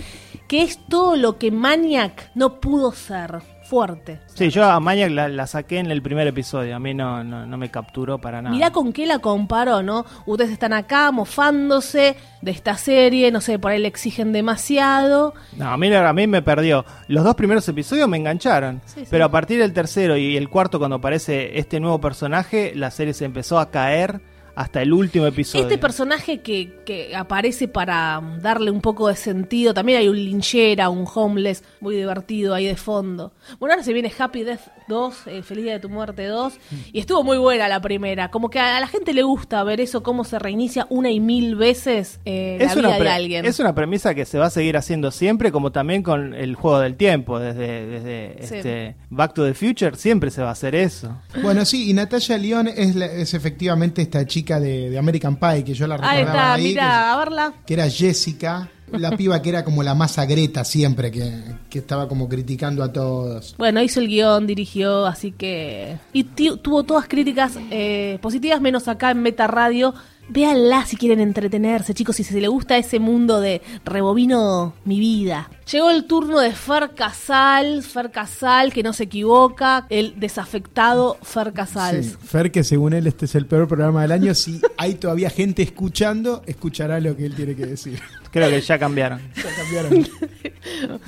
Que es todo lo que Maniac no pudo ser. Fuerte. Sí, yo a Maniac la, la saqué en el primer episodio. A mí no, no, no me capturó para nada. Mirá con qué la comparó, ¿no? Ustedes están acá mofándose de esta serie, no sé, por ahí le exigen demasiado. No, a mí, a mí me perdió. Los dos primeros episodios me engancharon. Sí, sí. Pero a partir del tercero y el cuarto, cuando aparece este nuevo personaje, la serie se empezó a caer hasta el último episodio. Este personaje que, que aparece para darle un poco de sentido, también hay un linchera, un homeless muy divertido ahí de fondo. Bueno, ahora se viene Happy Death 2, eh, Feliz Día de tu Muerte 2, y estuvo muy buena la primera. Como que a la gente le gusta ver eso, cómo se reinicia una y mil veces eh, la vida de alguien. es una premisa que se va a seguir haciendo siempre, como también con el juego del tiempo. Desde, desde Sí. este Back to the Future siempre se va a hacer eso. Bueno, sí, y Natalia León es, la- es efectivamente esta chica de, de American Pie que yo la recordaba Ahí está, ahí, mira, a verla. que, que era Jessica, la piba que era como la más agreta siempre, que, que estaba como criticando a todos. Bueno, hizo el guion, dirigió, así que... Y tuvo todas críticas eh, positivas, menos acá en Meta Radio. Véanla si quieren entretenerse, chicos, si se les gusta ese mundo de rebobino mi vida. Llegó el turno de Fer Casal, Fer Casal, que no se equivoca, el desafectado Fer Casal. Sí, Fer, que según él este es el peor programa del año, si hay todavía gente escuchando, escuchará lo que él tiene que decir. Creo que ya cambiaron. Ya cambiaron.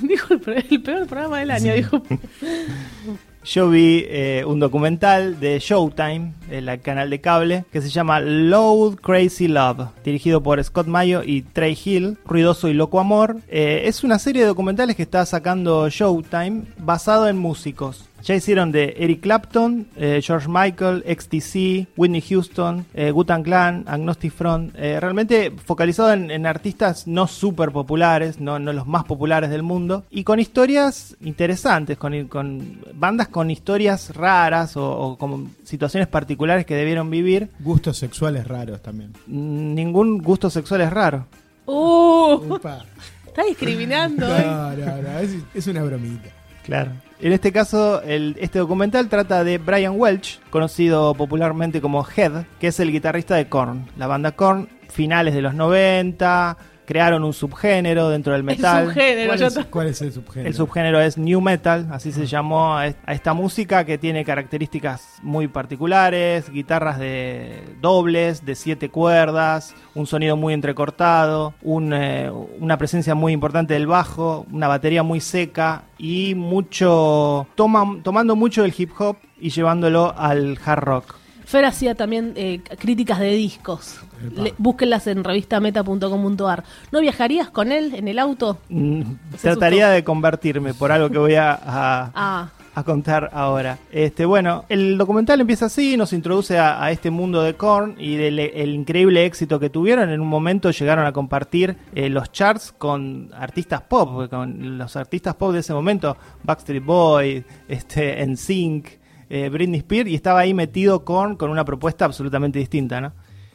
Dijo el peor programa del año, dijo. Yo vi eh, un documental de Showtime, el canal de cable, que se llama Loud Crazy Love, dirigido por Scott Mayo y Trey Hill, Ruidoso y Loco Amor. Eh, es una serie de documentales que está sacando Showtime basado en músicos. Ya hicieron de Eric Clapton, eh, George Michael, XTC, Whitney Houston, eh, Wu-Tang Clan, Agnostic Front. eh, realmente focalizado en, en artistas no súper populares, no, no los más populares del mundo. Y con historias interesantes, con, con bandas con historias raras o, o con situaciones particulares que debieron vivir. Gustos sexuales raros también. Ningún gusto sexual es raro. ¡Uh! Upa. Está discriminando, ¿eh? No, no, no, es, es una bromita. Claro. En este caso, el- este documental trata de Brian Welch, conocido popularmente como Head, que es el guitarrista de Korn. La banda Korn, finales de los 90, crearon un subgénero dentro del metal. El subgénero, ¿Cuál es, cuál es el subgénero? El subgénero es New Metal, así se llamó a est- a esta música que tiene características muy particulares, guitarras de dobles, de siete cuerdas, un sonido muy entrecortado, un, eh, una presencia muy importante del bajo, una batería muy seca y mucho toma- tomando mucho del hip hop y llevándolo al hard rock. Fer hacía también eh, críticas de discos. Le- búsquenlas en revistameta.com.ar. ¿No viajarías con él en el auto? Mm, Trataría asustó. de convertirme por algo que voy a- a, Ah, a contar ahora. Este, bueno, el documental empieza así, nos introduce a, a este mundo de Korn y del el increíble éxito que tuvieron. En un momento llegaron a compartir eh, los charts con artistas pop, con los artistas pop de ese momento, Backstreet Boys, este, NSYNC, eh, Britney Spears, y estaba ahí metido Korn con una propuesta absolutamente distinta, ¿no?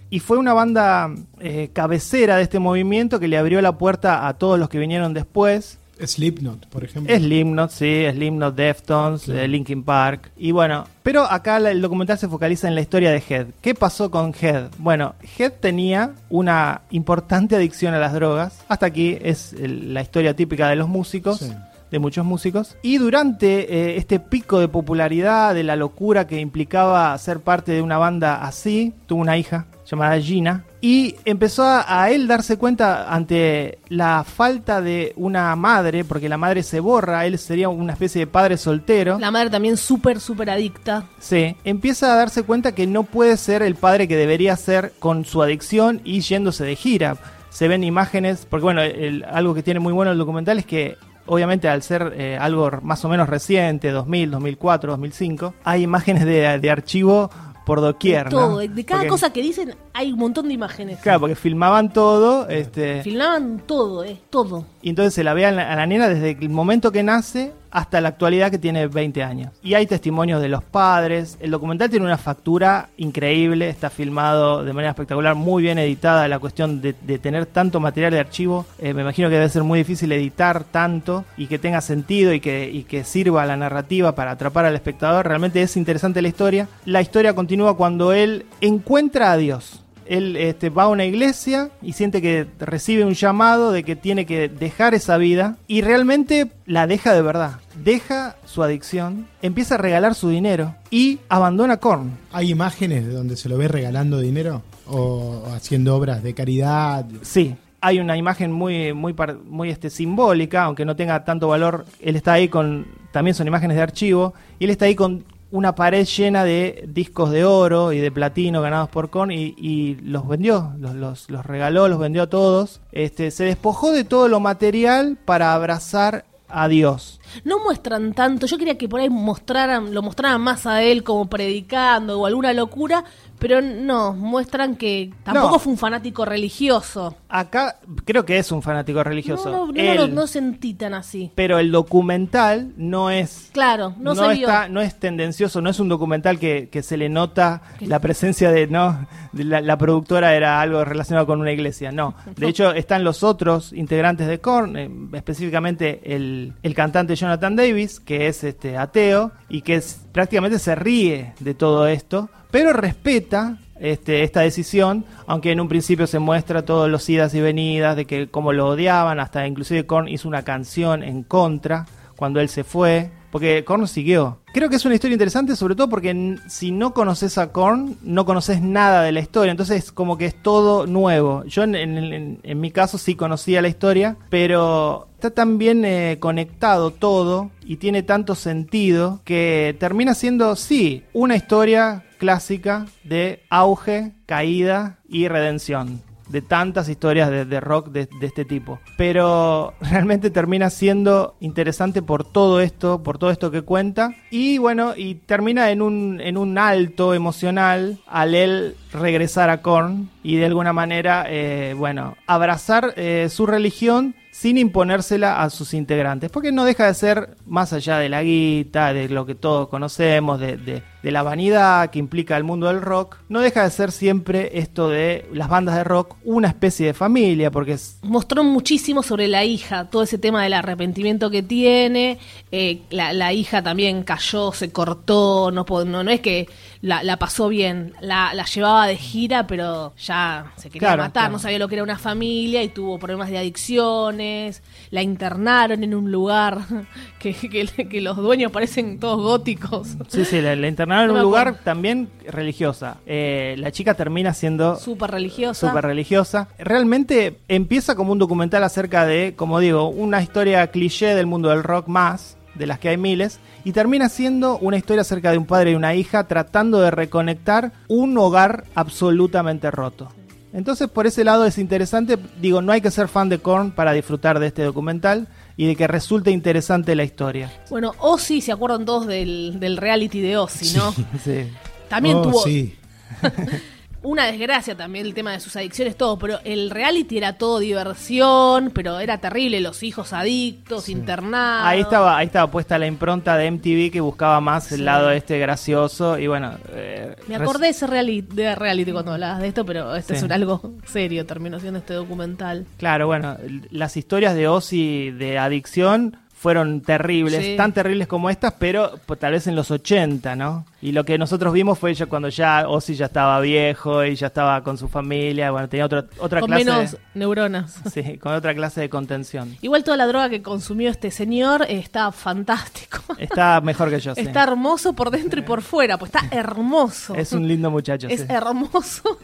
Y fue una banda eh, cabecera de este movimiento que le abrió la puerta a todos los que vinieron después. Slipknot, por ejemplo. Slipknot, sí, Slipknot, Deftones, eh, Linkin Park. Y bueno, pero acá el documental se focaliza en la historia de Head. ¿Qué pasó con Head? Bueno, Head tenía una importante adicción a las drogas. Hasta aquí es la historia típica de los músicos. Sí. De muchos músicos. Y durante eh, este pico de popularidad, de la locura que implicaba ser parte de una banda así, tuvo una hija llamada Gina. Y empezó a, a él darse cuenta ante la falta de una madre, porque la madre se borra, él sería una especie de padre soltero. la madre también súper, súper adicta. Sí, empieza a darse cuenta que no puede ser el padre que debería ser con su adicción y yéndose de gira. Se ven imágenes, porque bueno, el- algo que tiene muy bueno el documental es que obviamente al ser eh, algo más o menos reciente, 2000, 2004, 2005, hay imágenes de, de archivo por doquier. De ¿no? todo, de cada Porque- cosa que dicen hay un montón de imágenes. Claro, porque filmaban todo, este, Filmaban todo, eh, todo. y entonces se la ve a la, a la nena desde el momento que nace hasta la actualidad que tiene 20 años. Y hay testimonios de los padres. El documental tiene una factura increíble, está filmado de manera espectacular, muy bien editada. La cuestión de, tener tanto material de archivo, eh, me imagino que debe ser muy difícil editar tanto y que tenga sentido y que, y que sirva la narrativa para atrapar al espectador. Realmente es interesante la historia. La historia continúa cuando él encuentra a Dios. Él este, va a una iglesia y siente que recibe un llamado de que tiene que dejar esa vida y realmente la deja de verdad. Deja su adicción, empieza a regalar su dinero y abandona Korn. ¿Hay imágenes de donde se lo ve regalando dinero? ¿O haciendo obras de caridad? Sí, hay una imagen muy, muy, muy este, simbólica, aunque no tenga tanto valor. Él está ahí con, también son imágenes de archivo, y él está ahí con una pared llena de discos de oro y de platino ganados por Korn y, y los vendió, los, los, los regaló, los vendió a todos. Este, se despojó de todo lo material para abrazar a Dios. No muestran tanto, yo quería que por ahí mostraran, lo mostraran más a él como predicando o alguna locura, pero no, muestran que tampoco No. fue un fanático religioso. Acá creo que es un fanático religioso. No, no, Él, no sentí tan así. pero el documental no es Claro, no, se vio. está, no es tendencioso, no es un documental que, que se le nota la presencia de, no, de la, la productora era algo relacionado con una iglesia, no. De hecho, están los otros integrantes de Korn, eh, específicamente el, el cantante Jonathan Davis, que es este ateo y que prácticamente se ríe de todo esto, pero respeta este, esta decisión, aunque en un principio se muestra todos los idas y venidas de que cómo lo odiaban, hasta inclusive Korn hizo una canción en contra cuando él se fue, porque Korn siguió. Creo que es una historia interesante, sobre todo porque si no conoces a Korn, no conoces nada de la historia, entonces como que es todo nuevo. Yo en mi caso sí conocía la historia, pero está tan bien eh, conectado todo y tiene tanto sentido que termina siendo, sí, una historia clásica de auge, caída y redención de tantas historias de, rock de, este tipo. Pero realmente termina siendo interesante por todo esto, por todo esto que cuenta. Y bueno, y termina en un, en un alto emocional al él regresar a Korn y de alguna manera, eh, bueno, abrazar eh, su religión sin imponérsela a sus integrantes, porque no deja de ser, más allá de la guita, de lo que todos conocemos, de- de la vanidad que implica el mundo del rock, no deja de ser siempre esto de las bandas de rock una especie de familia, porque es, Mostró muchísimo sobre la hija, todo ese tema del arrepentimiento que tiene. eh, la, la hija también cayó, se cortó, no, no, no es que la, la pasó bien, la, la llevaba de gira, pero ya se quería Claro, matar, claro. no sabía lo que era una familia y tuvo problemas de adicciones. La internaron en un lugar que, que- que los dueños parecen todos góticos. sí, sí, la, la internaron en No un lugar también religiosa. Eh, la chica termina siendo Súper religiosa. súper religiosa. Realmente empieza como un documental acerca de, como digo, una historia cliché del mundo del rock más, de las que hay miles, y termina siendo una historia acerca de un padre y una hija tratando de reconectar un hogar absolutamente roto. Entonces, por ese lado es interesante. Digo, no hay que ser fan de Korn para disfrutar de este documental y de que resulte interesante la historia. Bueno, Ozzy, ¿se acuerdan todos del, del reality de Ozzy, no? Sí. También Oh, tuvo sí. una desgracia también el tema de sus adicciones, todo, pero el reality era todo diversión, pero era terrible, los hijos adictos, internados. Ahí estaba, ahí estaba puesta la impronta de MTV que buscaba más el lado este gracioso y bueno. eh, Me acordé de ese reality, de reality cuando hablabas de esto, pero este Sí. es un algo serio, terminó siendo este documental. Claro, bueno, las historias de Ozzy de adicción fueron terribles, Sí. tan terribles como estas, pero pues, tal vez en los 80, ¿no? Y lo que nosotros vimos fue ya cuando ya Ozzy ya estaba viejo y ya estaba con su familia, bueno, tenía otra otra Con clase menos de, neuronas. sí, con otra clase de contención. Igual toda la droga que consumió este señor eh, está fantástico. Está mejor que yo, sí. Está hermoso por dentro y por fuera, pues está hermoso. Es un lindo muchacho, Es sí. hermoso.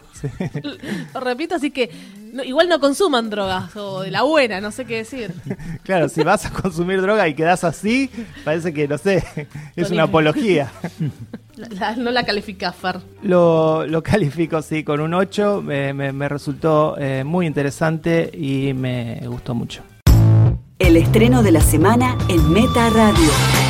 Lo repito, así que no- igual no consuman drogas o de la buena, no sé qué decir. Claro, si vas a consumir droga y quedas así, parece que, no sé, es una apología. La- la- no la califica Far. Lo, lo califico, sí, con un 8. Me, me- me resultó eh, muy interesante y me gustó mucho. El estreno de la semana en Meta Radio.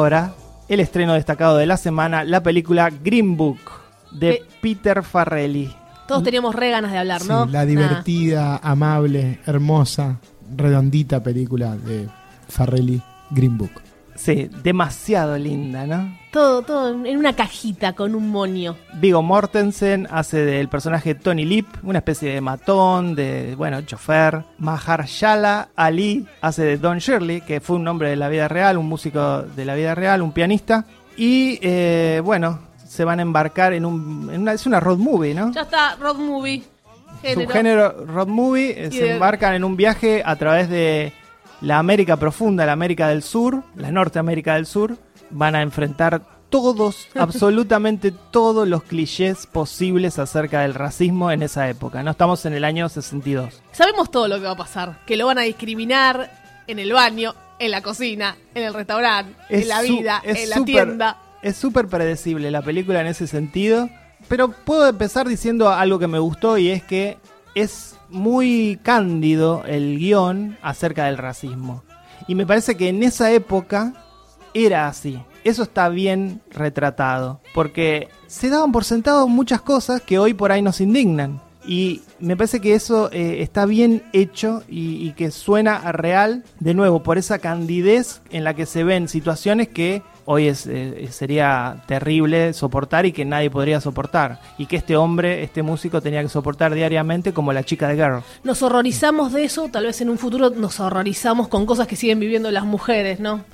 Ahora, el estreno destacado de la semana, la película Green Book de. Peter Farrelly. Todos teníamos re ganas de hablar, Sí, ¿no? la divertida, amable, hermosa, redondita película de Farrelly Green Book. Sí, demasiado linda, ¿no? Todo, todo en una cajita con un moño. Vigo Mortensen hace del personaje Tony Lip, una especie de matón, de, bueno, chofer. Mahershala Ali hace de Don Shirley, que fue un hombre de la vida real, un músico de la vida real, un pianista. Y, eh, bueno, se van a embarcar en, un, en una... Es una road movie, ¿no? Ya está, road movie. Género. Subgénero road movie. eh, se de- embarcan en un viaje a través de la América profunda, la América del Sur, la Norteamérica del Sur. Van a enfrentar todos, absolutamente todos los clichés posibles acerca del racismo en esa época. No estamos en el año 62. Sabemos todo lo que va a pasar. Que lo van a discriminar en el baño, en la cocina, en el restaurante, en la vida, en la tienda. Es súper predecible la película en ese sentido. Pero puedo empezar diciendo algo que me gustó y es que es muy cándido el guion acerca del racismo. Y me parece que en esa época era así. Eso está bien retratado. Porque se daban por sentado muchas cosas que hoy por ahí nos indignan. Y me parece que eso eh, está bien hecho y, y que suena a real, de nuevo, por esa candidez en la que se ven situaciones que hoy es, eh, sería terrible soportar y que nadie podría soportar. Y que este hombre, este músico, tenía que soportar diariamente como la chica de Girl. Nos horrorizamos de eso, tal vez en un futuro nos horrorizamos con cosas que siguen viviendo las mujeres, ¿no?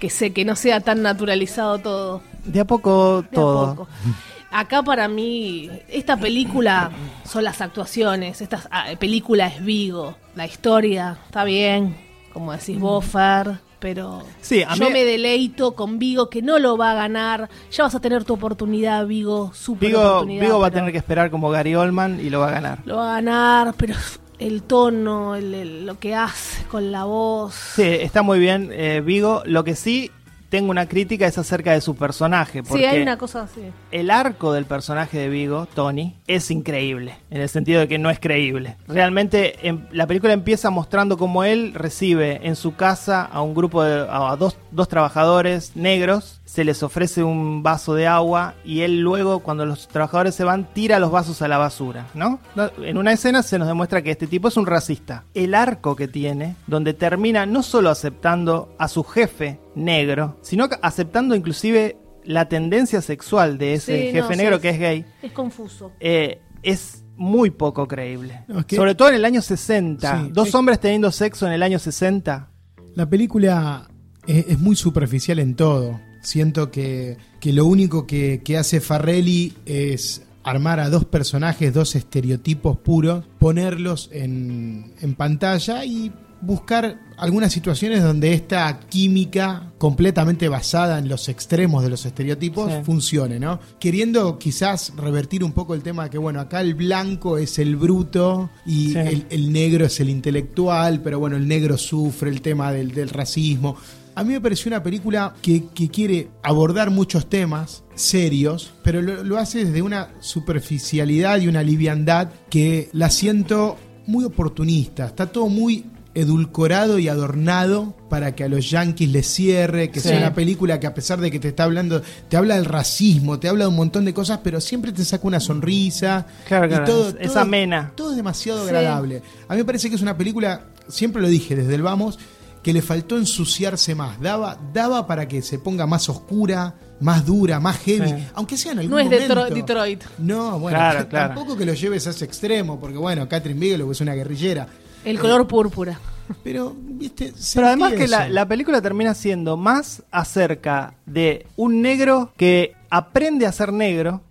Que sé que no sea tan naturalizado todo. De a poco De a todo. poco. Acá para mí, esta película son las actuaciones, esta ah, película es Vigo, la historia está bien, como decís vos, Fer, pero. Sí, a yo mí- me deleito con Vigo que no lo va a ganar, ya vas a tener tu oportunidad, Vigo, super Vigo, oportunidad. Vigo va a tener que esperar como Gary Oldman y lo va a ganar. Lo va a ganar, pero el tono, el- el- lo que hace con la voz... Sí, está muy bien eh, Vigo. Lo que sí tengo una crítica es acerca de su personaje. Porque Sí, hay una cosa así. el arco del personaje de Vigo, Tony, es increíble. En el sentido de que no es creíble. Realmente em- la película empieza mostrando cómo él recibe en su casa a un grupo de. a dos, dos trabajadores negros. Se les ofrece un vaso de agua y él luego, cuando los trabajadores se van, tira los vasos a la basura, ¿no? En una escena se nos demuestra que este tipo es un racista. El arco que tiene, donde termina no solo aceptando a su jefe negro, sino que aceptando inclusive la tendencia sexual de ese Sí, jefe no, negro que es gay, Es confuso. eh, es muy poco creíble. Sobre todo en el año 60. Sí, Dos es- hombres teniendo sexo en el año 60. La película es, es muy superficial en todo. Siento que, que lo único que, que hace Farrelly es armar a dos personajes, dos estereotipos puros, ponerlos en, en pantalla y buscar algunas situaciones donde esta química completamente basada en los extremos de los estereotipos Sí. funcione, ¿no? Queriendo quizás revertir un poco el tema de que, bueno, acá el blanco es el bruto y Sí. el, el negro es el intelectual, pero bueno, el negro sufre el tema del, del racismo. A mí me pareció una película que, que quiere abordar muchos temas serios, pero lo, lo hace desde una superficialidad y una liviandad que la siento muy oportunista. Está todo muy edulcorado y adornado para que a los yankees les cierre, que Sí. sea una película que a pesar de que te está hablando, te habla del racismo, te habla de un montón de cosas, pero siempre te saca una sonrisa. Claro, y claro, todo, es- es todo- amena. Todo es demasiado Sí. agradable. A mí me parece que es una película, siempre lo dije desde el vamos, que le faltó ensuciarse más. Daba, daba para que se ponga más oscura, más dura, más heavy, Sí. aunque sea en algún No es momento. Detro- Detroit. No, bueno, Claro, tampoco que lo lleves a ese extremo, porque bueno, Catherine Bigelow es una guerrillera. El color púrpura. Pero, viste, Pero además que la, la película termina siendo más acerca de un negro que aprende a ser negro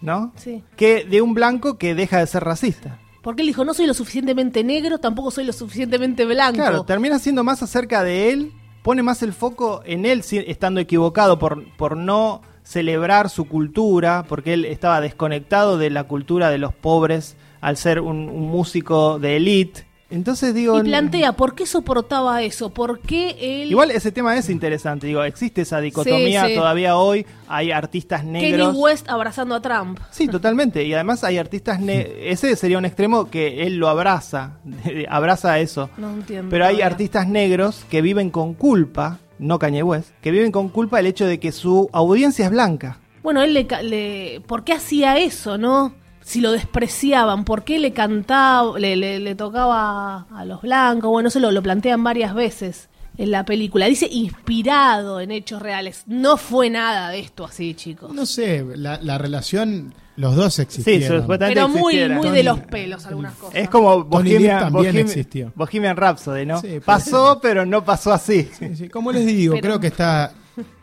¿no? Sí. Que de un blanco que deja de ser racista. Porque él dijo, no soy lo suficientemente negro, tampoco soy lo suficientemente blanco. Claro, termina siendo más acerca de él, pone más el foco en él, estando equivocado por, por no celebrar su cultura, porque él estaba desconectado de la cultura de los pobres al ser un, un músico de élite. Entonces digo... y plantea, ¿por qué soportaba eso? ¿Por qué él... Igual ese tema es interesante, digo, existe esa dicotomía Sí, sí. todavía hoy, hay artistas Kanye negros. West abrazando a Trump. Sí, totalmente. Y además hay artistas... ne- Ese sería un extremo que él lo abraza, abraza eso. No entiendo. Pero hay todavía. artistas negros que viven con culpa, no Kanye West, que viven con culpa el hecho de que su audiencia es blanca. Bueno, él le, le- ¿Por qué hacía eso, no? Si lo despreciaban, ¿por qué le cantaba, le, le- le tocaba a los blancos? Bueno, eso lo, lo plantean varias veces en la película. Dice inspirado en hechos reales. No fue nada de esto así, chicos. No sé, la, la relación, los dos Sí, existieron. supuestamente Pero muy, existiera. muy de los pelos algunas cosas. Es como Bohemian, también Bohemian- existió. Bohemian Rhapsody, ¿no? Sí, Pasó, pero no pasó así. Sí, sí, Como les digo, Pero- creo que está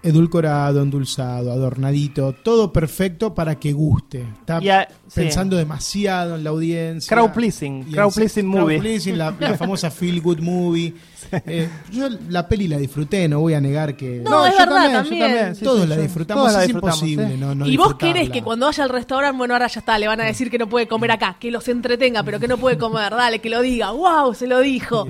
edulcorado, endulzado, adornadito, todo perfecto para que guste. Está a- sí. pensando demasiado en la audiencia. Crowd pleasing, crowd pleasing crowd movie. pleasing, la, la famosa feel good movie. Eh, yo la peli la disfruté, no voy a negar que No, es yo verdad, yo también. sí, todos sí, la disfrutamos, Todos la es disfrutamos, imposible sí. no, no y vos querés que cuando vaya al restaurante, bueno, ahora ya está, le van a decir que no puede comer acá, que los entretenga, pero que no puede comer, dale, que lo diga, wow, se lo dijo,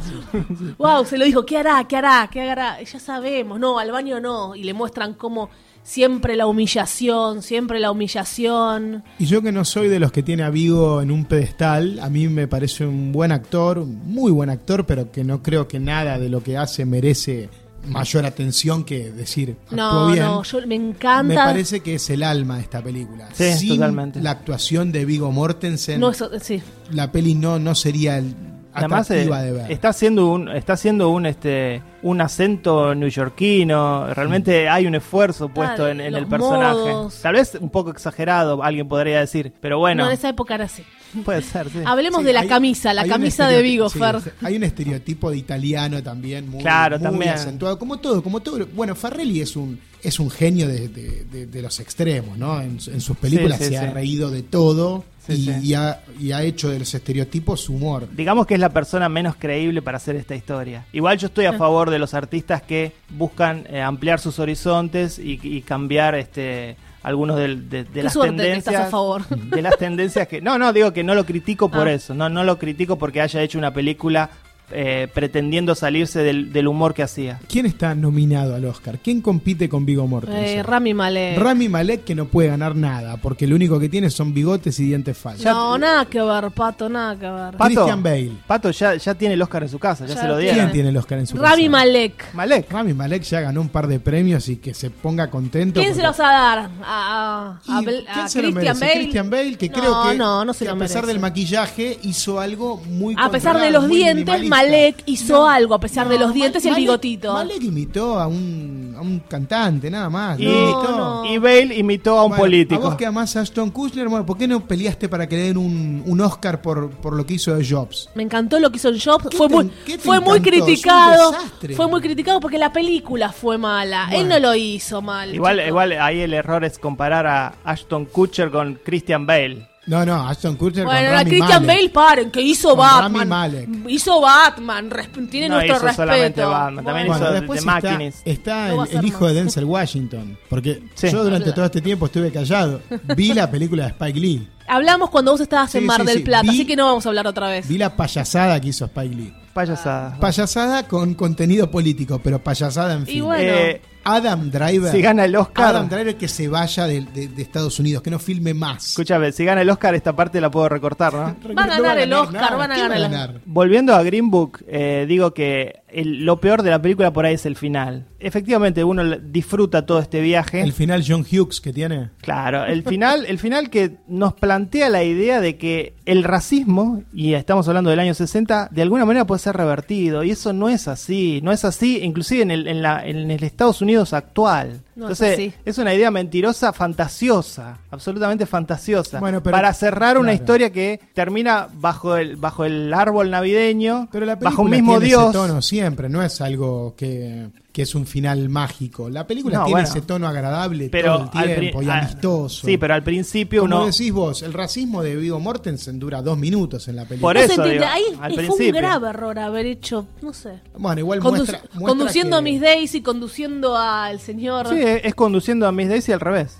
wow, se lo dijo, ¿qué hará? ¿Qué hará? ¿Qué hará? Ya sabemos, no, al baño no, y le muestran cómo siempre la humillación, siempre la humillación. Y yo que no soy de los que tiene a Vigo en un pedestal, a mí me parece un buen actor, un muy buen actor, pero que no creo que nada de lo que hace merece mayor atención que decir No, bien. no, yo me encanta. Me parece que es el alma de esta película. Sí, Sin totalmente. la actuación de Vigo Mortensen, No, eso, sí. la peli no, no sería el- Además, eh, de ver. está haciendo un, está haciendo un este un acento neoyorquino, realmente hay un esfuerzo puesto en, en los el personaje. modos. Tal vez un poco exagerado, alguien podría decir, pero bueno, No, en esa época era así. puede ser, sí. Hablemos Sí, de la hay- camisa, la camisa de Vigo, sí, Fer. Hay un estereotipo de italiano también muy, Claro, muy también. acentuado, como todo, como todo. Bueno, Farrelly es un es un genio de, de- de- de los extremos, ¿no? En, en sus películas Sí, sí, se ha reído de todo Sí, y, sí. y ha, y ha hecho de los estereotipos su humor. Digamos que es la persona menos creíble para hacer esta historia. Igual yo estoy a favor de los artistas que buscan eh, ampliar sus horizontes y, y cambiar este algunos de, de Qué las tendencias a favor. de las tendencias que no no digo que no lo critico por Ah. eso no no lo critico porque haya hecho una película eh, pretendiendo salirse del, del humor que hacía ¿Quién está nominado al Oscar? ¿Quién compite con Vigo Mortensen? Eh, Rami Malek. Rami Malek que no puede ganar nada, porque lo único que tiene son bigotes y dientes falsos. No, nada que ver, Pato, nada que ver. Pato, Christian Bale. Pato ya, ya tiene el Oscar en su casa ya, Ya se lo lo dieron ¿Quién tiene. el Oscar en su Rami casa? Malek. Malek Rami Malek ya ganó un par de premios y que se ponga contento. ¿Quién se los va a dar? ¿A, a, a ¿Y Bel- quién a se lo Christian merece? Bale? Christian Bale, que No, creo que, no, no se que lo a pesar merece. del maquillaje hizo algo muy A pesar de los dientes. Malek hizo algo, a pesar de los dientes y el bigotito. Malek imitó a un, a un cantante, nada más. y, no. y Bale imitó a un Bueno, político A vos que amás a Ashton Kutcher, bueno, ¿por qué no peleaste para que le den un, un Oscar por, por lo que hizo de Jobs? Me encantó lo que hizo Jobs. ¿Qué Fue te- muy, fue muy criticado. Fue muy criticado porque la película fue mala. Él no lo hizo mal. Igual, chico. igual ahí el error es comparar a Ashton Kutcher con Christian Bale. No, no, Ashton Kutcher Bueno, con a Rami Christian Malek. Bale, paren, que hizo Con Rami Batman. Malek. Hizo Batman, resp- tiene No nuestro hizo respeto. solamente Batman, también Bueno, hizo- Bueno, después The está, Machinist. está No va a el, ser el hijo de más. Denzel Washington. Porque Sí. yo durante todo este tiempo estuve callado. Vi la película de Spike Lee. Hablamos cuando vos estabas en Mar sí, del sí. Plata, Vi- así que no vamos a hablar otra vez. Vi la payasada que hizo Spike Lee. Payasada. Payasada con contenido político, pero payasada en Y fin. bueno. Eh, Adam Driver. Si gana el Oscar. Adam Driver que se vaya de, de- de Estados Unidos, que no filme más. Escúchame, si gana el Oscar, esta parte la puedo recortar, ¿no? Van a No ganar el Oscar, nada. van a ¿Qué ganar va el- ganar? Volviendo a Green Book, eh, digo que el- lo peor de la película por ahí es el final. Efectivamente, uno disfruta todo este viaje. El final John Hughes que tiene. Claro, el final, el final que nos plantea la idea de que el racismo, y estamos hablando del año 60, de alguna manera puede ser revertido, y eso no es así, no es así, inclusive en el, en la- en el Estados Unidos actual. No, es Entonces, es una idea mentirosa, fantasiosa, absolutamente fantasiosa. Bueno, pero- para cerrar una claro. historia que termina bajo el, bajo el árbol navideño, Pero la película bajo un mismo tiene Dios. ese tono siempre, no es algo que, que es un final mágico. La película No, tiene bueno. ese tono agradable pero todo el tiempo y amistoso. Sí, pero al principio Como uno. decís vos, el racismo de Vigo Mortensen dura dos minutos en la película. Por No eso, digo, Ahí al fue un grave error haber hecho, no sé. Bueno, igual Condu- muestra, muestra conduciendo que- a Miss Daisy, conduciendo al señor Sí, es conduciendo a Miss Daisy al revés.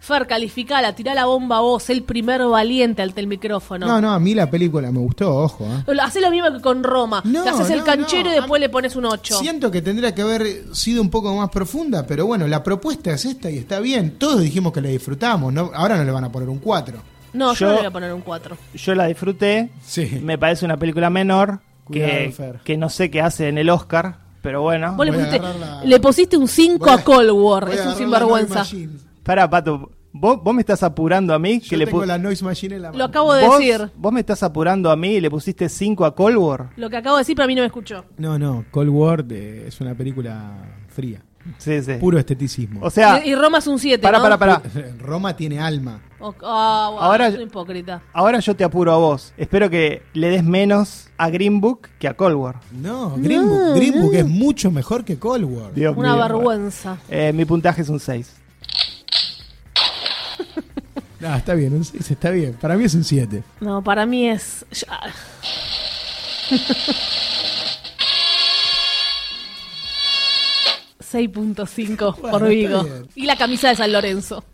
Fer, calificala, tirá la bomba a vos, el primer valiente ante el micrófono. No, no, a mí la película me gustó, ojo. ¿eh? Hacé lo mismo que con Roma. No, Te haces el canchero no. y después le pones un 8. Siento que tendría que haber sido un poco más profunda, pero bueno, la propuesta es esta y está bien. Todos dijimos que la disfrutamos, ¿no? ahora no le van a poner un 4. No, yo, Yo- le voy a poner un 4. Yo la disfruté. Sí. Me parece una película menor Cuidado, que, Fer. que no sé qué hace en el Oscar, pero bueno. Vos le a pusiste, la- le pusiste un 5 Voy a- a Cold War. A Es un sinvergüenza. Pará, Pato. ¿Vos, vos me estás apurando a mí. Yo que le tengo pu- la Noise Machine en la mano. Lo acabo de ¿Vos, decir. vos me estás apurando a mí y le pusiste 5 a Cold War. Lo que acabo de decir, para mí no me escuchó. No, no, Cold War eh, es una película fría. Sí, sí. Puro esteticismo. O sea, y, y Roma es un 7. pará, ¿no? pará, pará. Roma tiene alma. O- ah, bueno, Ahora- hipócrita. Ahora yo te apuro a vos. Espero que le des menos a Green Book que a Cold War. No, Green Book, Green Book es mucho mejor que Cold War. Dios Una mío. vergüenza. Eh, mi puntaje es un 6. Ah, está bien, un 6 está bien. Para mí es un 7. No, para mí es. ...6.5 Bueno, por Vigo. Y la camisa de San Lorenzo.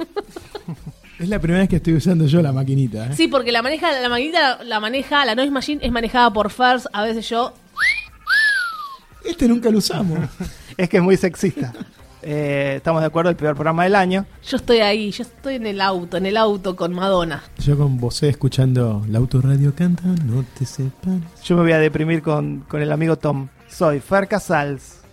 Es la primera vez que estoy usando yo la maquinita. ¿eh? Sí, porque la maneja, la maquinita la, la maneja, la Noise Machine es manejada por First. A veces yo. Este nunca lo usamos. Es que es muy sexista. Eh, estamos de acuerdo, el peor programa del año. Yo estoy ahí, yo estoy en el auto, en el auto con Madonna. yo con vos escuchando la autorradio canta, no te separes. Yo me voy a deprimir con, con el amigo Tom. Soy Fer Casals.